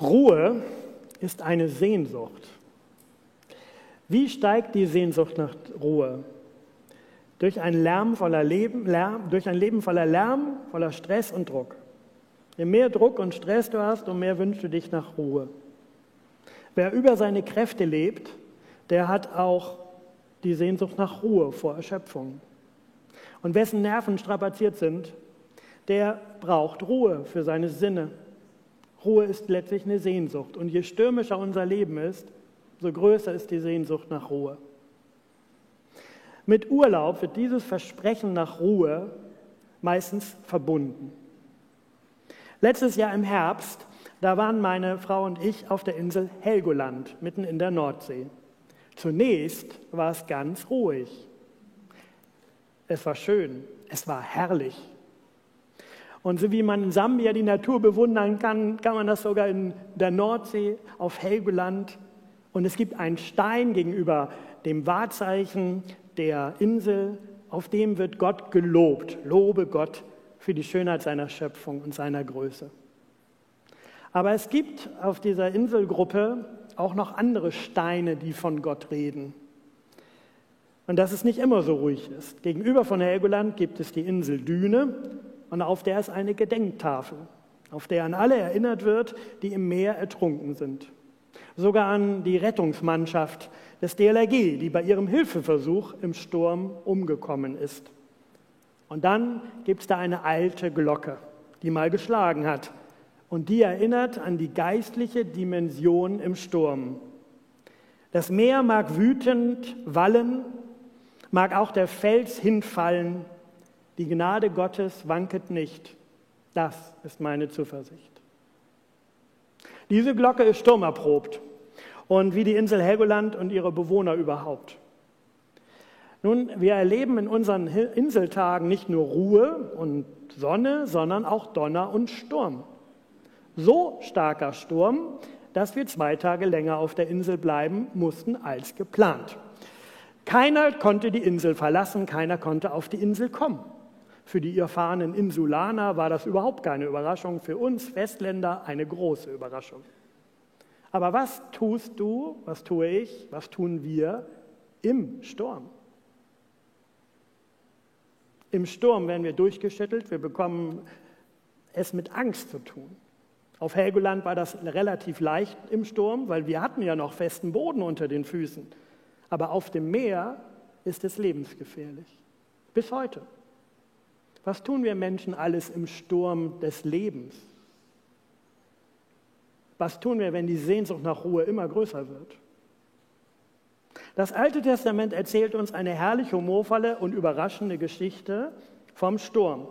Ruhe ist eine Sehnsucht. Wie steigt die Sehnsucht nach Ruhe? Durch ein, Lärm voller Leben, Lärm, durch ein Leben voller Lärm, voller Stress und Druck. Je mehr Druck und Stress du hast, umso mehr wünschst du dich nach Ruhe. Wer über seine Kräfte lebt, der hat auch die Sehnsucht nach Ruhe vor Erschöpfung. Und wessen Nerven strapaziert sind, der braucht Ruhe für seine Sinne. Ruhe ist letztlich eine Sehnsucht. Und je stürmischer unser Leben ist, so größer ist die Sehnsucht nach Ruhe. Mit Urlaub wird dieses Versprechen nach Ruhe meistens verbunden. Letztes Jahr im Herbst, da waren meine Frau und ich auf der Insel Helgoland, mitten in der Nordsee. Zunächst war es ganz ruhig. Es war schön, es war herrlich. Und so wie man in Sambia die Natur bewundern kann, kann man das sogar in der Nordsee auf Helgoland. Und es gibt einen Stein gegenüber dem Wahrzeichen der Insel, auf dem wird Gott gelobt. Lobe Gott für die Schönheit seiner Schöpfung und seiner Größe. Aber es gibt auf dieser Inselgruppe auch noch andere Steine, die von Gott reden. Und dass es nicht immer so ruhig ist. Gegenüber von Helgoland gibt es die Insel Düne und auf der ist eine Gedenktafel, auf der an alle erinnert wird, die im Meer ertrunken sind. Sogar an die Rettungsmannschaft des DLRG, die bei ihrem Hilfeversuch im Sturm umgekommen ist. Und dann gibt es da eine alte Glocke, die mal geschlagen hat und die erinnert an die geistliche Dimension im Sturm. Das Meer mag wütend wallen, mag auch der Fels hinfallen, die Gnade Gottes wanket nicht. Das ist meine Zuversicht. Diese Glocke ist sturmerprobt und wie die Insel Helgoland und ihre Bewohner überhaupt. Nun, wir erleben in unseren Inseltagen nicht nur Ruhe und Sonne, sondern auch Donner und Sturm. So starker Sturm, dass wir zwei Tage länger auf der Insel bleiben mussten als geplant. Keiner konnte die Insel verlassen, keiner konnte auf die Insel kommen. Für die erfahrenen Insulaner war das überhaupt keine Überraschung, für uns Westländer eine große Überraschung. Aber was tust du, was tue ich, was tun wir im Sturm? Im Sturm werden wir durchgeschüttelt, wir bekommen es mit Angst zu tun. Auf Helgoland war das relativ leicht im Sturm, weil wir hatten ja noch festen Boden unter den Füßen. Aber auf dem Meer ist es lebensgefährlich. Bis heute. Was tun wir Menschen alles im Sturm des Lebens? Was tun wir, wenn die Sehnsucht nach Ruhe immer größer wird? Das Alte Testament erzählt uns eine herrlich humorvolle und überraschende Geschichte vom Sturm.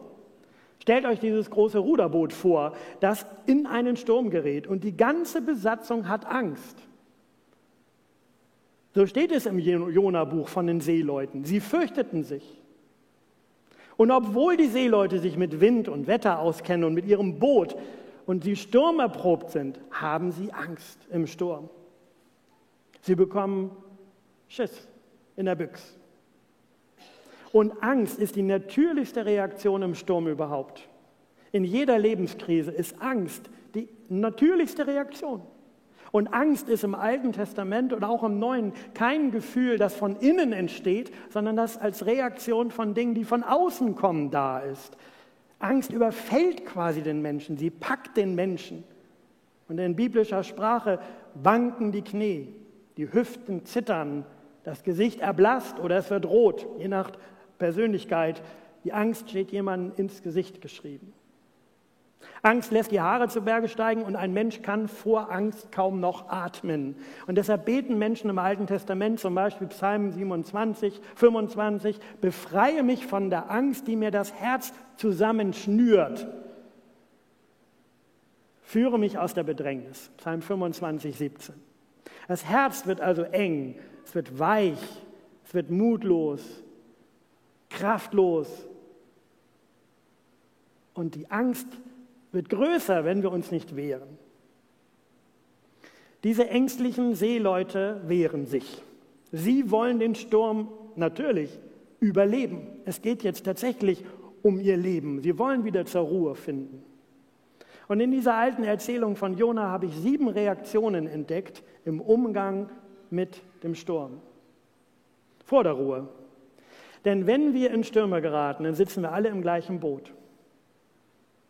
Stellt euch dieses große Ruderboot vor, das in einen Sturm gerät und die ganze Besatzung hat Angst. So steht es im Jona-Buch von den Seeleuten. Sie fürchteten sich. Und obwohl die Seeleute sich mit Wind und Wetter auskennen und mit ihrem Boot und sie sturmerprobt sind, haben sie Angst im Sturm. Sie bekommen Schiss in der Büchse. Und Angst ist die natürlichste Reaktion im Sturm überhaupt. In jeder Lebenskrise ist Angst die natürlichste Reaktion. Und Angst ist im Alten Testament und auch im Neuen kein Gefühl, das von innen entsteht, sondern das als Reaktion von Dingen, die von außen kommen, da ist. Angst überfällt quasi den Menschen, sie packt den Menschen. Und in biblischer Sprache wanken die Knie, die Hüften zittern, das Gesicht erblasst oder es wird rot, je nach Persönlichkeit. Die Angst steht jemandem ins Gesicht geschrieben. Angst lässt die Haare zu Berge steigen und ein Mensch kann vor Angst kaum noch atmen. Und deshalb beten Menschen im Alten Testament, zum Beispiel Psalm 27, 25, befreie mich von der Angst, die mir das Herz zusammenschnürt. Führe mich aus der Bedrängnis. Psalm 25, 17. Das Herz wird also eng, es wird weich, es wird mutlos, kraftlos. Und die Angst wird größer, wenn wir uns nicht wehren. Diese ängstlichen Seeleute wehren sich. Sie wollen den Sturm natürlich überleben. Es geht jetzt tatsächlich um ihr Leben. Sie wollen wieder zur Ruhe finden. Und in dieser alten Erzählung von Jona habe ich sieben Reaktionen entdeckt im Umgang mit dem Sturm. Vor der Ruhe. Denn wenn wir in Stürme geraten, dann sitzen wir alle im gleichen Boot.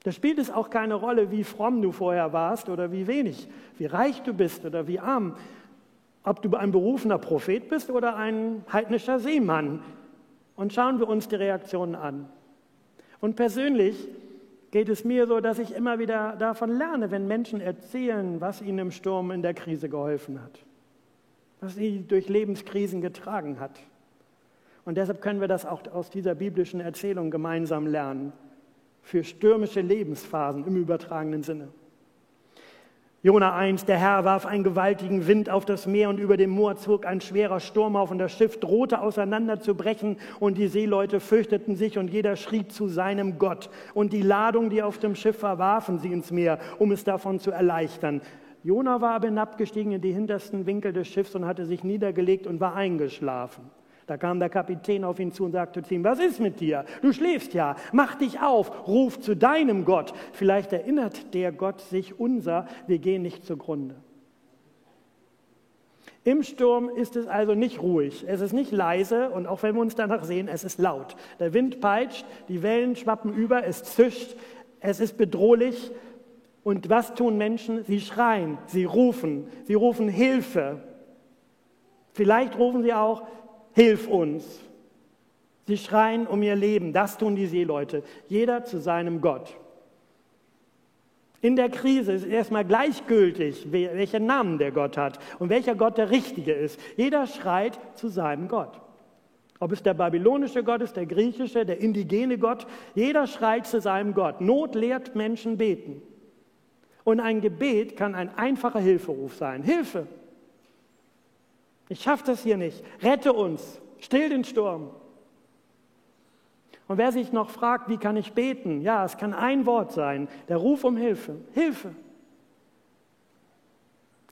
Da spielt es auch keine Rolle, wie fromm du vorher warst oder wie wenig, wie reich du bist oder wie arm, ob du ein berufener Prophet bist oder ein heidnischer Seemann. Und schauen wir uns die Reaktionen an. Und persönlich geht es mir so, dass ich immer wieder davon lerne, wenn Menschen erzählen, was ihnen im Sturm in der Krise geholfen hat, was sie durch Lebenskrisen getragen hat. Und deshalb können wir das auch aus dieser biblischen Erzählung gemeinsam lernen, für stürmische Lebensphasen im übertragenen Sinne. Jona 1, der Herr warf einen gewaltigen Wind auf das Meer und über dem Moor zog ein schwerer Sturm auf und das Schiff drohte auseinanderzubrechen und die Seeleute fürchteten sich und jeder schrie zu seinem Gott. Und die Ladung, die auf dem Schiff war, warfen sie ins Meer, um es davon zu erleichtern. Jona war aber hinabgestiegen in die hintersten Winkel des Schiffs und hatte sich niedergelegt und war eingeschlafen. Da kam der Kapitän auf ihn zu und sagte zu ihm, was ist mit dir? Du schläfst ja, mach dich auf, ruf zu deinem Gott. Vielleicht erinnert der Gott sich unser, wir gehen nicht zugrunde. Im Sturm ist es also nicht ruhig, es ist nicht leise und auch wenn wir uns danach sehen, es ist laut. Der Wind peitscht, die Wellen schwappen über, es zischt, es ist bedrohlich. Und was tun Menschen? Sie schreien, sie rufen, sie rufen Hilfe. Vielleicht rufen sie auch, hilf uns. Sie schreien um ihr Leben, das tun die Seeleute, jeder zu seinem Gott. In der Krise ist erstmal gleichgültig, welchen Namen der Gott hat und welcher Gott der richtige ist. Jeder schreit zu seinem Gott. Ob es der babylonische Gott ist, der griechische, der indigene Gott, jeder schreit zu seinem Gott. Not lehrt Menschen beten. Und ein Gebet kann ein einfacher Hilferuf sein. Hilfe, ich schaffe das hier nicht. Rette uns. Still den Sturm. Und wer sich noch fragt, wie kann ich beten? Ja, es kann ein Wort sein, der Ruf um Hilfe. Hilfe.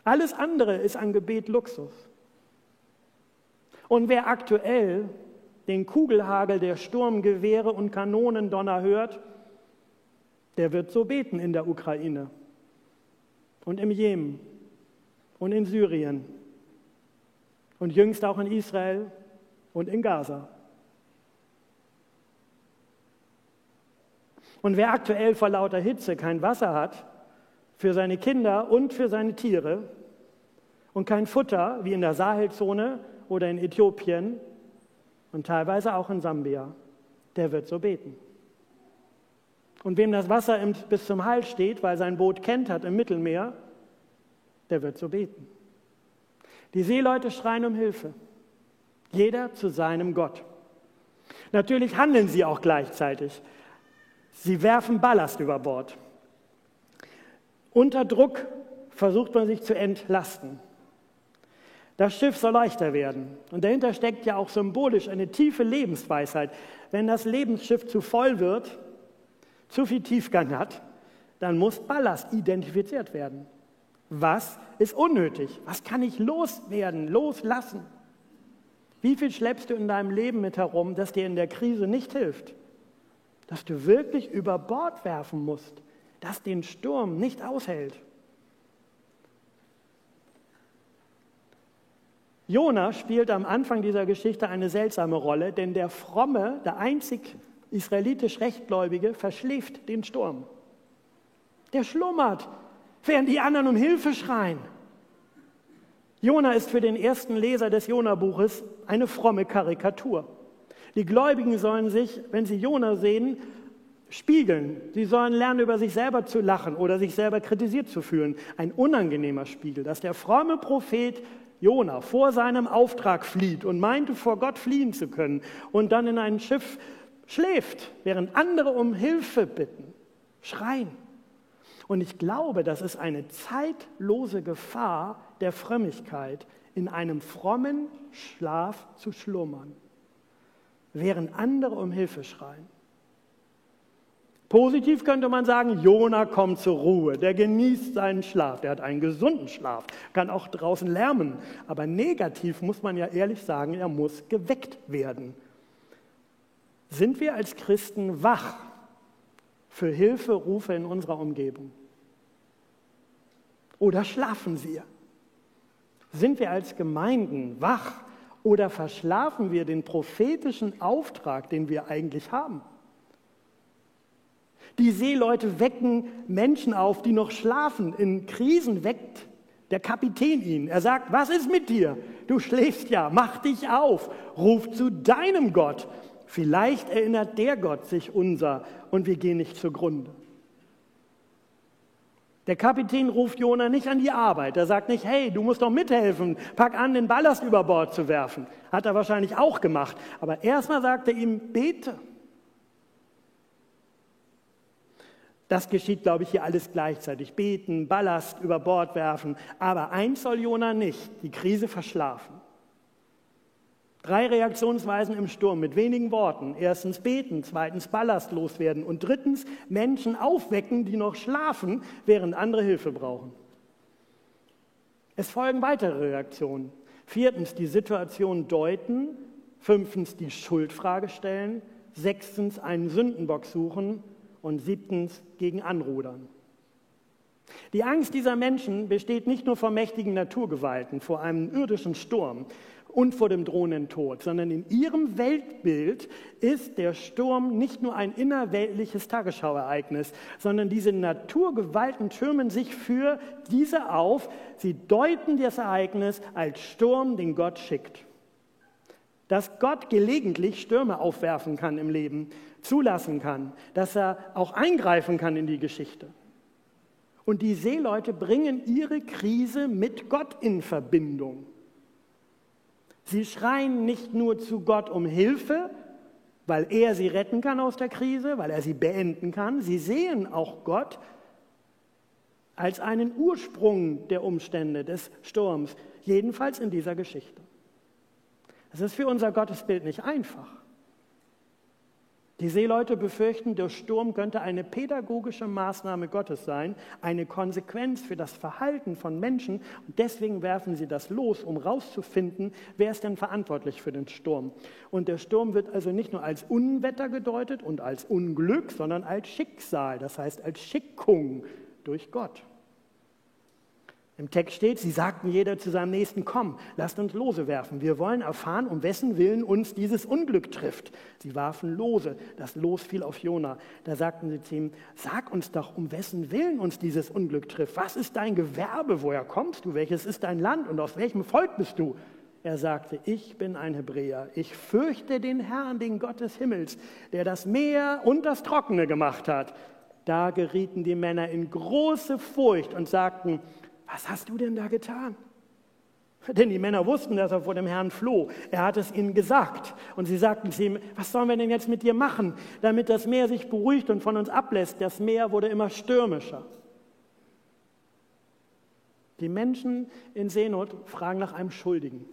Alles andere ist ein Gebet Luxus. Und wer aktuell den Kugelhagel der Sturmgewehre und Kanonendonner hört, der wird so beten in der Ukraine und im Jemen und in Syrien und jüngst auch in Israel und in Gaza. Und wer aktuell vor lauter Hitze kein Wasser hat für seine Kinder und für seine Tiere und kein Futter wie in der Sahelzone oder in Äthiopien und teilweise auch in Sambia, der wird so beten. Und wem das Wasser bis zum Hals steht, weil sein Boot kennt hat im Mittelmeer, der wird so beten. Die Seeleute schreien um Hilfe. Jeder zu seinem Gott. Natürlich handeln sie auch gleichzeitig. Sie werfen Ballast über Bord. Unter Druck versucht man sich zu entlasten. Das Schiff soll leichter werden. Und dahinter steckt ja auch symbolisch eine tiefe Lebensweisheit. Wenn das Lebensschiff zu voll wird, zu viel Tiefgang hat, dann muss Ballast identifiziert werden. Was ist unnötig? Was kann ich loswerden, loslassen? Wie viel schleppst du in deinem Leben mit herum, das dir in der Krise nicht hilft? Dass du wirklich über Bord werfen musst, das den Sturm nicht aushält. Jona spielt am Anfang dieser Geschichte eine seltsame Rolle, denn der fromme, der einzig israelitisch Rechtgläubige, verschläft den Sturm. Der schlummert, während die anderen um Hilfe schreien. Jona ist für den ersten Leser des Jona-Buches eine fromme Karikatur. Die Gläubigen sollen sich, wenn sie Jona sehen, spiegeln. Sie sollen lernen, über sich selber zu lachen oder sich selber kritisiert zu fühlen. Ein unangenehmer Spiegel, dass der fromme Prophet Jona vor seinem Auftrag flieht und meinte, vor Gott fliehen zu können und dann in ein Schiff schläft, während andere um Hilfe bitten, schreien. Und ich glaube, das ist eine zeitlose Gefahr der Frömmigkeit, in einem frommen Schlaf zu schlummern, während andere um Hilfe schreien. Positiv könnte man sagen, Jona kommt zur Ruhe, der genießt seinen Schlaf, der hat einen gesunden Schlaf, kann auch draußen lärmen. Aber negativ muss man ja ehrlich sagen, er muss geweckt werden. Sind wir als Christen wach für Hilferufe in unserer Umgebung. oder schlafen wir? Sind wir als Gemeinden wach oder verschlafen wir den prophetischen Auftrag, den wir eigentlich haben? Die Seeleute wecken Menschen auf, die noch schlafen. In Krisen weckt der Kapitän ihn. Er sagt, was ist mit dir? Du schläfst ja, mach dich auf, ruf zu deinem Gott. Vielleicht erinnert der Gott sich unser und wir gehen nicht zugrunde. Der Kapitän ruft Jona nicht an die Arbeit. Er sagt nicht, hey, du musst doch mithelfen, pack an, den Ballast über Bord zu werfen. Hat er wahrscheinlich auch gemacht. Aber erstmal sagt er ihm, bete. Das geschieht, glaube ich, hier alles gleichzeitig. Beten, Ballast über Bord werfen. Aber eins soll Jona nicht, die Krise verschlafen. Drei Reaktionsweisen im Sturm mit wenigen Worten. Erstens beten, zweitens Ballast loswerden und drittens Menschen aufwecken, die noch schlafen, während andere Hilfe brauchen. Es folgen weitere Reaktionen. Viertens die Situation deuten. Fünftens die Schuldfrage stellen. Sechstens einen Sündenbock suchen. Und siebtens gegen Anrudern. Die Angst dieser Menschen besteht nicht nur vor mächtigen Naturgewalten, vor einem irdischen Sturm, und vor dem drohenden Tod, sondern in ihrem Weltbild ist der Sturm nicht nur ein innerweltliches Tagesschauereignis, sondern diese Naturgewalten türmen sich für diese auf. Sie deuten das Ereignis als Sturm, den Gott schickt. Dass Gott gelegentlich Stürme aufwerfen kann im Leben, zulassen kann, dass er auch eingreifen kann in die Geschichte. Und die Seeleute bringen ihre Krise mit Gott in Verbindung. Sie schreien nicht nur zu Gott um Hilfe, weil er sie retten kann aus der Krise, weil er sie beenden kann. Sie sehen auch Gott als einen Ursprung der Umstände des Sturms, jedenfalls in dieser Geschichte. Es ist für unser Gottesbild nicht einfach. Die Seeleute befürchten, der Sturm könnte eine pädagogische Maßnahme Gottes sein, eine Konsequenz für das Verhalten von Menschen. Und deswegen werfen sie das los, um herauszufinden, wer ist denn verantwortlich für den Sturm. Und der Sturm wird also nicht nur als Unwetter gedeutet und als Unglück, sondern als Schicksal, das heißt als Schickung durch Gott. Im Text steht, sie sagten jeder zu seinem Nächsten, komm, lasst uns Lose werfen. Wir wollen erfahren, um wessen Willen uns dieses Unglück trifft. Sie warfen Lose. Das Los fiel auf Jona. Da sagten sie zu ihm, sag uns doch, um wessen Willen uns dieses Unglück trifft. Was ist dein Gewerbe? Woher kommst du? Welches ist dein Land? Und aus welchem Volk bist du? Er sagte, ich bin ein Hebräer. Ich fürchte den Herrn, den Gott des Himmels, der das Meer und das Trockene gemacht hat. Da gerieten die Männer in große Furcht und sagten, was hast du denn da getan? Denn die Männer wussten, dass er vor dem Herrn floh. Er hat es ihnen gesagt. Und sie sagten zu ihm, was sollen wir denn jetzt mit dir machen, damit das Meer sich beruhigt und von uns ablässt? Das Meer wurde immer stürmischer. Die Menschen in Seenot fragen nach einem Schuldigen.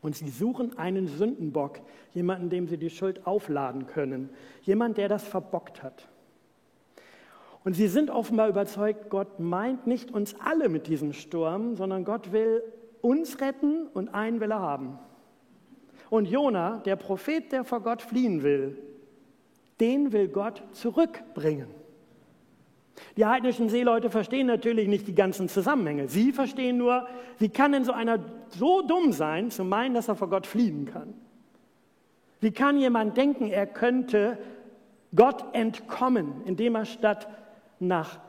Und sie suchen einen Sündenbock, jemanden, dem sie die Schuld aufladen können. Jemand, der das verbockt hat. Und sie sind offenbar überzeugt, Gott meint nicht uns alle mit diesem Sturm, sondern Gott will uns retten und einen will er haben. Und Jona, der Prophet, der vor Gott fliehen will, den will Gott zurückbringen. Die heidnischen Seeleute verstehen natürlich nicht die ganzen Zusammenhänge. Sie verstehen nur, wie kann denn so einer so dumm sein, zu meinen, dass er vor Gott fliehen kann? Wie kann jemand denken, er könnte Gott entkommen, indem er statt nach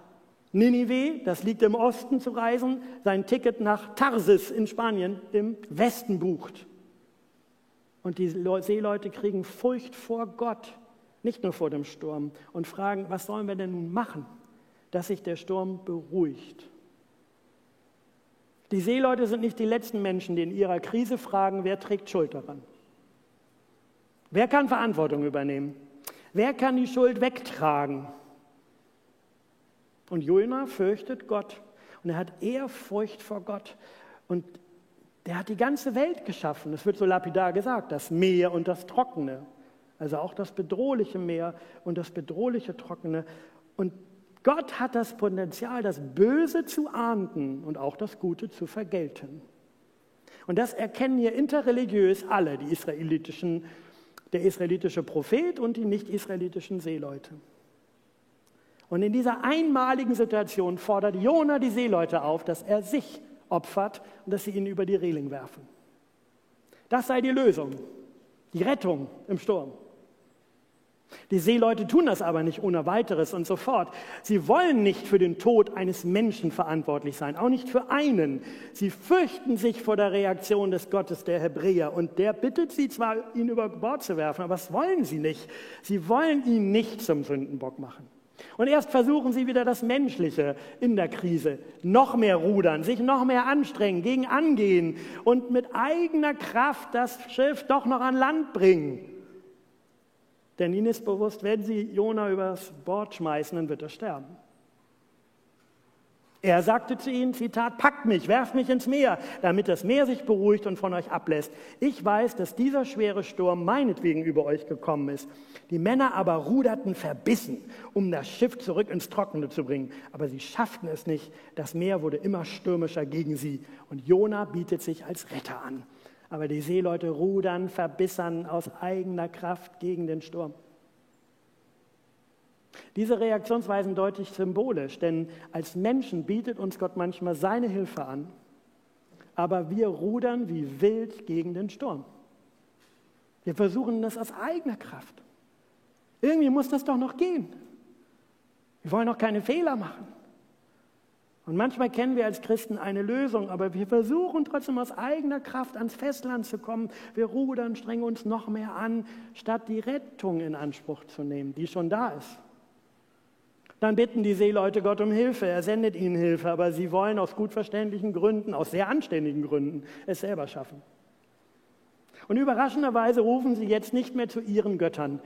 Ninive, das liegt im Osten, zu reisen, sein Ticket nach Tarsis in Spanien im Westen bucht. Und die Seeleute kriegen Furcht vor Gott, nicht nur vor dem Sturm, und fragen, was sollen wir denn nun machen, dass sich der Sturm beruhigt? Die Seeleute sind nicht die letzten Menschen, die in ihrer Krise fragen, wer trägt Schuld daran? Wer kann Verantwortung übernehmen? Wer kann die Schuld wegtragen? Und Jona fürchtet Gott und er hat Ehrfurcht vor Gott. Und der hat die ganze Welt geschaffen. Es wird so lapidar gesagt, das Meer und das Trockene. Also auch das bedrohliche Meer und das bedrohliche Trockene. Und Gott hat das Potenzial, das Böse zu ahnden und auch das Gute zu vergelten. Und das erkennen hier interreligiös alle, die israelitischen, der israelitische Prophet und die nicht-israelitischen Seeleute. Und in dieser einmaligen Situation fordert Jona die Seeleute auf, dass er sich opfert und dass sie ihn über die Reling werfen. Das sei die Lösung, die Rettung im Sturm. Die Seeleute tun das aber nicht ohne weiteres und sofort. Sie wollen nicht für den Tod eines Menschen verantwortlich sein, auch nicht für einen. Sie fürchten sich vor der Reaktion des Gottes der Hebräer und der bittet sie zwar, ihn über Bord zu werfen, aber das wollen sie nicht. Sie wollen ihn nicht zum Sündenbock machen. Und erst versuchen sie wieder das Menschliche in der Krise. Noch mehr rudern, sich noch mehr anstrengen, gegen angehen und mit eigener Kraft das Schiff doch noch an Land bringen. Denn ihnen ist bewusst, wenn sie Jona übers Bord schmeißen, dann wird er sterben. Er sagte zu ihnen, Zitat, packt mich, werft mich ins Meer, damit das Meer sich beruhigt und von euch ablässt. Ich weiß, dass dieser schwere Sturm meinetwegen über euch gekommen ist. Die Männer aber ruderten verbissen, um das Schiff zurück ins Trockene zu bringen. Aber sie schafften es nicht. Das Meer wurde immer stürmischer gegen sie. Und Jona bietet sich als Retter an. Aber die Seeleute rudern, verbissern aus eigener Kraft gegen den Sturm. Diese Reaktionsweisen deutlich symbolisch, denn als Menschen bietet uns Gott manchmal seine Hilfe an, aber wir rudern wie wild gegen den Sturm. Wir versuchen das aus eigener Kraft. Irgendwie muss das doch noch gehen. Wir wollen doch keine Fehler machen. Und manchmal kennen wir als Christen eine Lösung, aber wir versuchen trotzdem aus eigener Kraft ans Festland zu kommen. Wir rudern, strengen uns noch mehr an, statt die Rettung in Anspruch zu nehmen, die schon da ist. Dann bitten die Seeleute Gott um Hilfe. Er sendet ihnen Hilfe, aber sie wollen aus gut verständlichen Gründen, aus sehr anständigen Gründen, es selber schaffen. Und überraschenderweise rufen sie jetzt nicht mehr zu ihren Göttern,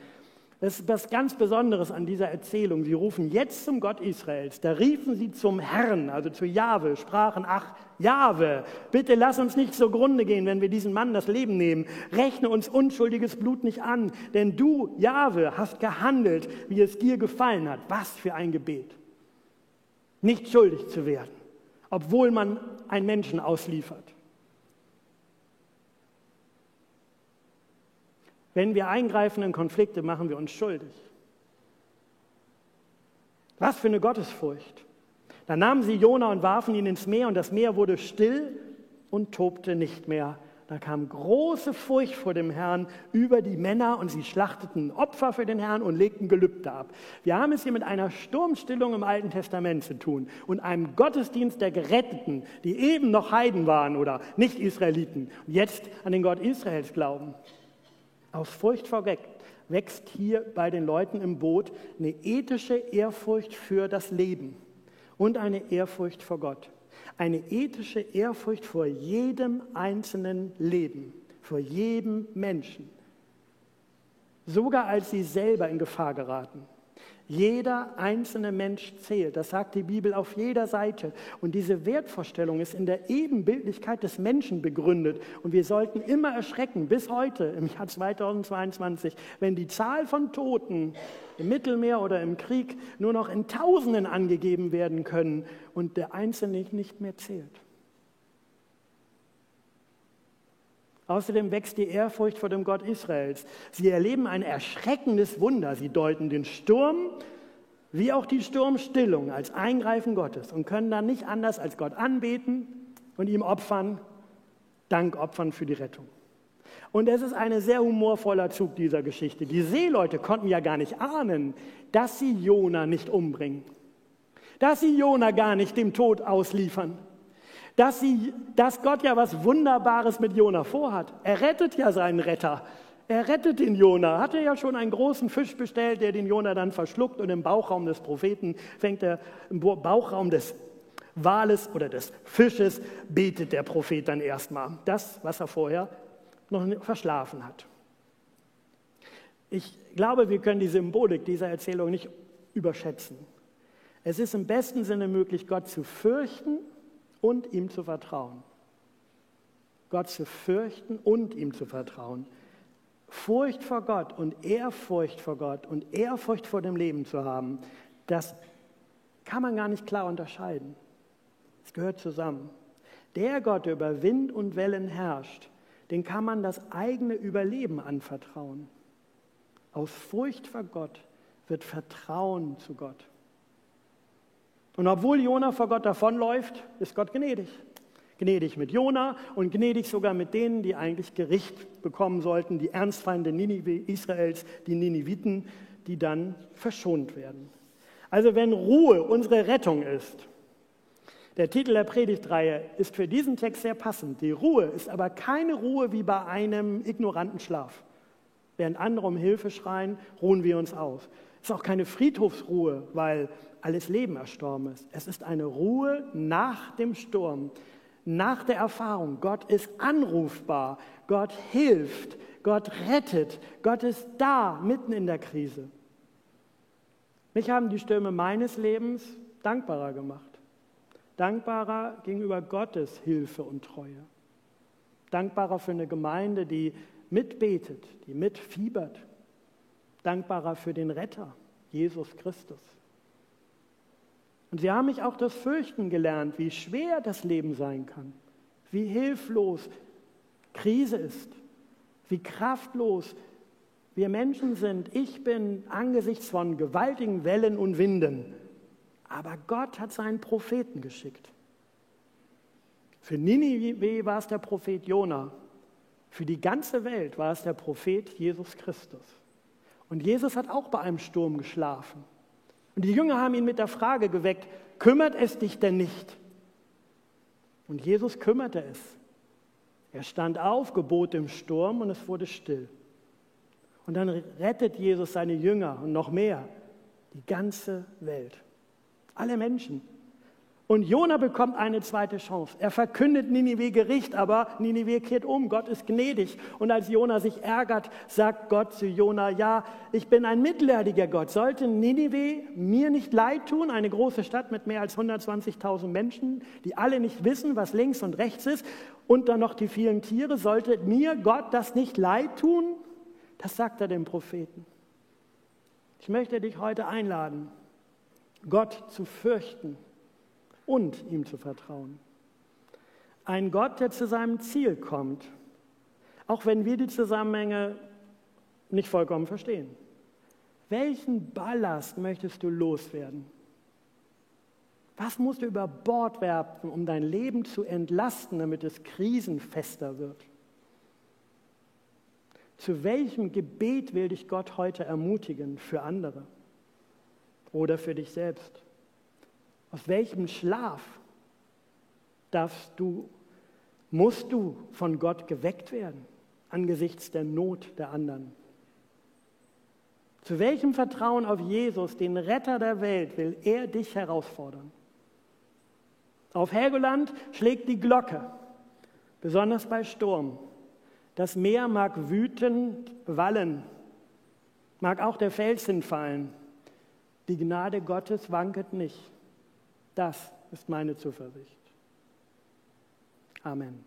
das ist was ganz Besonderes an dieser Erzählung. Sie rufen jetzt zum Gott Israels. Da riefen sie zum Herrn, also zu Jahwe, sprachen, ach, Jahwe, bitte lass uns nicht zugrunde gehen, wenn wir diesen Mann das Leben nehmen. Rechne uns unschuldiges Blut nicht an, denn du, Jahwe, hast gehandelt, wie es dir gefallen hat. Was für ein Gebet. Nicht schuldig zu werden, obwohl man einen Menschen ausliefert. Wenn wir eingreifen in Konflikte, machen wir uns schuldig. Was für eine Gottesfurcht. Da nahmen sie Jona und warfen ihn ins Meer und das Meer wurde still und tobte nicht mehr. Da kam große Furcht vor dem Herrn über die Männer und sie schlachteten Opfer für den Herrn und legten Gelübde ab. Wir haben es hier mit einer Sturmstillung im Alten Testament zu tun und einem Gottesdienst der Geretteten, die eben noch Heiden waren oder Nicht-Israeliten und jetzt an den Gott Israels glauben. Aus Furcht vor Gott wächst hier bei den Leuten im Boot eine ethische Ehrfurcht für das Leben und eine Ehrfurcht vor Gott. Eine ethische Ehrfurcht vor jedem einzelnen Leben, vor jedem Menschen. Sogar als sie selber in Gefahr geraten. Jeder einzelne Mensch zählt, das sagt die Bibel auf jeder Seite. Und diese Wertvorstellung ist in der Ebenbildlichkeit des Menschen begründet. Und wir sollten immer erschrecken, bis heute, im Jahr 2022, wenn die Zahl von Toten im Mittelmeer oder im Krieg nur noch in Tausenden angegeben werden können und der Einzelne nicht mehr zählt. Außerdem wächst die Ehrfurcht vor dem Gott Israels. Sie erleben ein erschreckendes Wunder. Sie deuten den Sturm wie auch die Sturmstillung als Eingreifen Gottes und können dann nicht anders als Gott anbeten und ihm opfern, Dank opfern für die Rettung. Und es ist ein sehr humorvoller Zug dieser Geschichte. Die Seeleute konnten ja gar nicht ahnen, dass sie Jona nicht umbringen, dass sie Jona gar nicht dem Tod ausliefern dass, sie, dass Gott ja was Wunderbares mit Jona vorhat. Er rettet ja seinen Retter. Er rettet den Jona. Hatte ja schon einen großen Fisch bestellt, der den Jona dann verschluckt und im Bauchraum des Propheten fängt er im Bauchraum des Wales oder des Fisches betet der Prophet dann erstmal das, was er vorher noch verschlafen hat. Ich glaube, wir können die Symbolik dieser Erzählung nicht überschätzen. Es ist im besten Sinne möglich, Gott zu fürchten und ihm zu vertrauen. Gott zu fürchten und ihm zu vertrauen. Furcht vor Gott und Ehrfurcht vor Gott und Ehrfurcht vor dem Leben zu haben, das kann man gar nicht klar unterscheiden. Es gehört zusammen. Der Gott, der über Wind und Wellen herrscht, den kann man das eigene Überleben anvertrauen. Aus Furcht vor Gott wird Vertrauen zu Gott. Und obwohl Jona vor Gott davonläuft, ist Gott gnädig. Gnädig mit Jona und gnädig sogar mit denen, die eigentlich Gericht bekommen sollten, die Ernstfeinde Ninive Israels, die Niniviten, die dann verschont werden. Also wenn Ruhe unsere Rettung ist, der Titel der Predigtreihe ist für diesen Text sehr passend. Die Ruhe ist aber keine Ruhe wie bei einem ignoranten Schlaf. Während andere um Hilfe schreien, ruhen wir uns aus. Es ist auch keine Friedhofsruhe, weil alles Leben erstorben ist. Es ist eine Ruhe nach dem Sturm, nach der Erfahrung. Gott ist anrufbar, Gott hilft, Gott rettet, Gott ist da mitten in der Krise. Mich haben die Stürme meines Lebens dankbarer gemacht. Dankbarer gegenüber Gottes Hilfe und Treue. Dankbarer für eine Gemeinde, die mitbetet, die mitfiebert. Dankbarer für den Retter, Jesus Christus. Und sie haben mich auch das Fürchten gelernt, wie schwer das Leben sein kann, wie hilflos Krise ist, wie kraftlos wir Menschen sind. Ich bin angesichts von gewaltigen Wellen und Winden. Aber Gott hat seinen Propheten geschickt. Für Ninive war es der Prophet Jona. Für die ganze Welt war es der Prophet Jesus Christus. Und Jesus hat auch bei einem Sturm geschlafen. Und die Jünger haben ihn mit der Frage geweckt, kümmert es dich denn nicht? Und Jesus kümmerte es. Er stand auf, gebot im Sturm und es wurde still. Und dann rettet Jesus seine Jünger und noch mehr, die ganze Welt, alle Menschen. Und Jona bekommt eine zweite Chance. Er verkündet Ninive Gericht, aber Ninive kehrt um. Gott ist gnädig. Und als Jona sich ärgert, sagt Gott zu Jona, ja, ich bin ein mitleidiger Gott. Sollte Ninive mir nicht leid tun, eine große Stadt mit mehr als 120.000 Menschen, die alle nicht wissen, was links und rechts ist, und dann noch die vielen Tiere, sollte mir Gott das nicht leid tun? Das sagt er dem Propheten. Ich möchte dich heute einladen, Gott zu fürchten und ihm zu vertrauen. Ein Gott, der zu seinem Ziel kommt, auch wenn wir die Zusammenhänge nicht vollkommen verstehen. Welchen Ballast möchtest du loswerden? Was musst du über Bord werfen, um dein Leben zu entlasten, damit es krisenfester wird? Zu welchem Gebet will dich Gott heute ermutigen für andere oder für dich selbst? Aus welchem Schlaf darfst du, musst du von Gott geweckt werden angesichts der Not der anderen? Zu welchem Vertrauen auf Jesus, den Retter der Welt, will er dich herausfordern? Auf Helgoland schlägt die Glocke, besonders bei Sturm. Das Meer mag wütend wallen, mag auch der Fels hinfallen. Die Gnade Gottes wanket nicht. Das ist meine Zuversicht. Amen.